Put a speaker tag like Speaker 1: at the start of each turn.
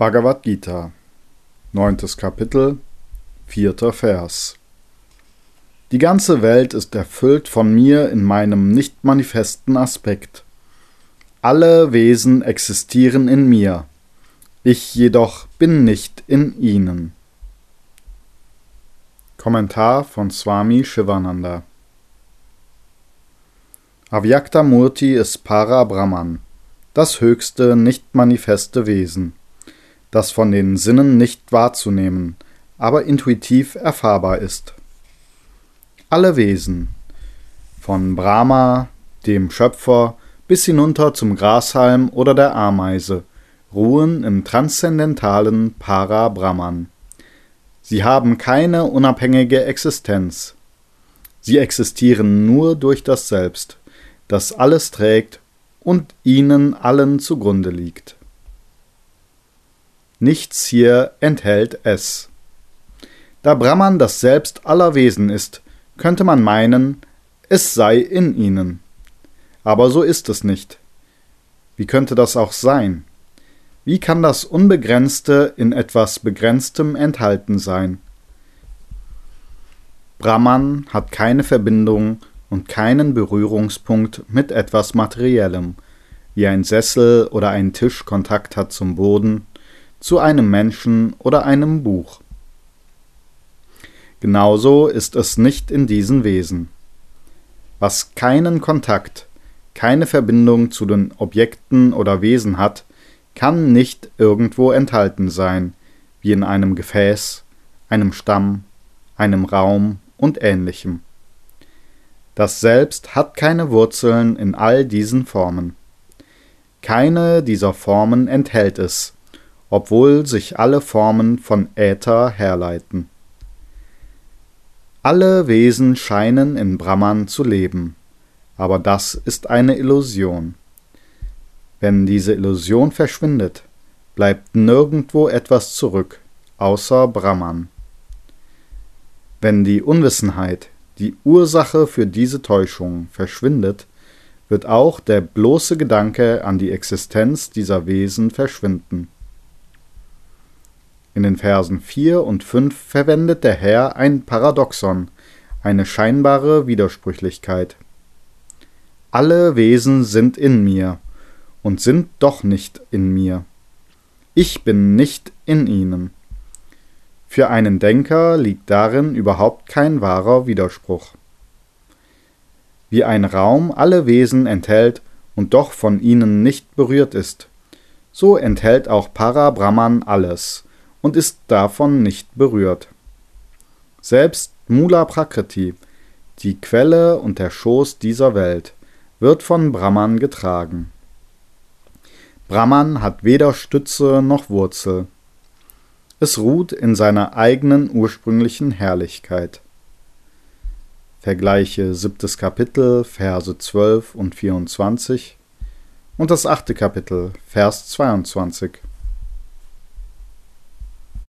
Speaker 1: Bhagavad Gita, neuntes Kapitel, vierter Vers. Die ganze Welt ist erfüllt von mir in meinem nicht manifesten Aspekt. Alle Wesen existieren in mir, ich jedoch bin nicht in ihnen. Kommentar von Swami Shivananda Avyakta Murti ist Para Brahman, das höchste, nicht manifeste Wesen das von den Sinnen nicht wahrzunehmen, aber intuitiv erfahrbar ist. Alle Wesen, von Brahma, dem Schöpfer, bis hinunter zum Grashalm oder der Ameise, ruhen im transzendentalen Para-Brahman. Sie haben keine unabhängige Existenz. Sie existieren nur durch das Selbst, das alles trägt und ihnen allen zugrunde liegt. Nichts hier enthält es. Da Brahman das Selbst aller Wesen ist, könnte man meinen, es sei in ihnen. Aber so ist es nicht. Wie könnte das auch sein? Wie kann das Unbegrenzte in etwas Begrenztem enthalten sein? Brahman hat keine Verbindung und keinen Berührungspunkt mit etwas Materiellem, wie ein Sessel oder ein Tisch Kontakt hat zum Boden zu einem Menschen oder einem Buch. Genauso ist es nicht in diesen Wesen. Was keinen Kontakt, keine Verbindung zu den Objekten oder Wesen hat, kann nicht irgendwo enthalten sein, wie in einem Gefäß, einem Stamm, einem Raum und ähnlichem. Das Selbst hat keine Wurzeln in all diesen Formen. Keine dieser Formen enthält es, obwohl sich alle Formen von Äther herleiten. Alle Wesen scheinen in Brahman zu leben, aber das ist eine Illusion. Wenn diese Illusion verschwindet, bleibt nirgendwo etwas zurück, außer Brahman. Wenn die Unwissenheit, die Ursache für diese Täuschung, verschwindet, wird auch der bloße Gedanke an die Existenz dieser Wesen verschwinden. In den Versen 4 und 5 verwendet der Herr ein Paradoxon, eine scheinbare Widersprüchlichkeit. Alle Wesen sind in mir und sind doch nicht in mir. Ich bin nicht in ihnen. Für einen Denker liegt darin überhaupt kein wahrer Widerspruch. Wie ein Raum alle Wesen enthält und doch von ihnen nicht berührt ist, so enthält auch Para Brahman alles, und ist davon nicht berührt. Selbst Mula Prakriti, die Quelle und der Schoß dieser Welt, wird von Brahman getragen. Brahman hat weder Stütze noch Wurzel. Es ruht in seiner eigenen ursprünglichen Herrlichkeit. Vergleiche siebtes Kapitel, Verse 12 und 24 und das achte Kapitel, Vers 22.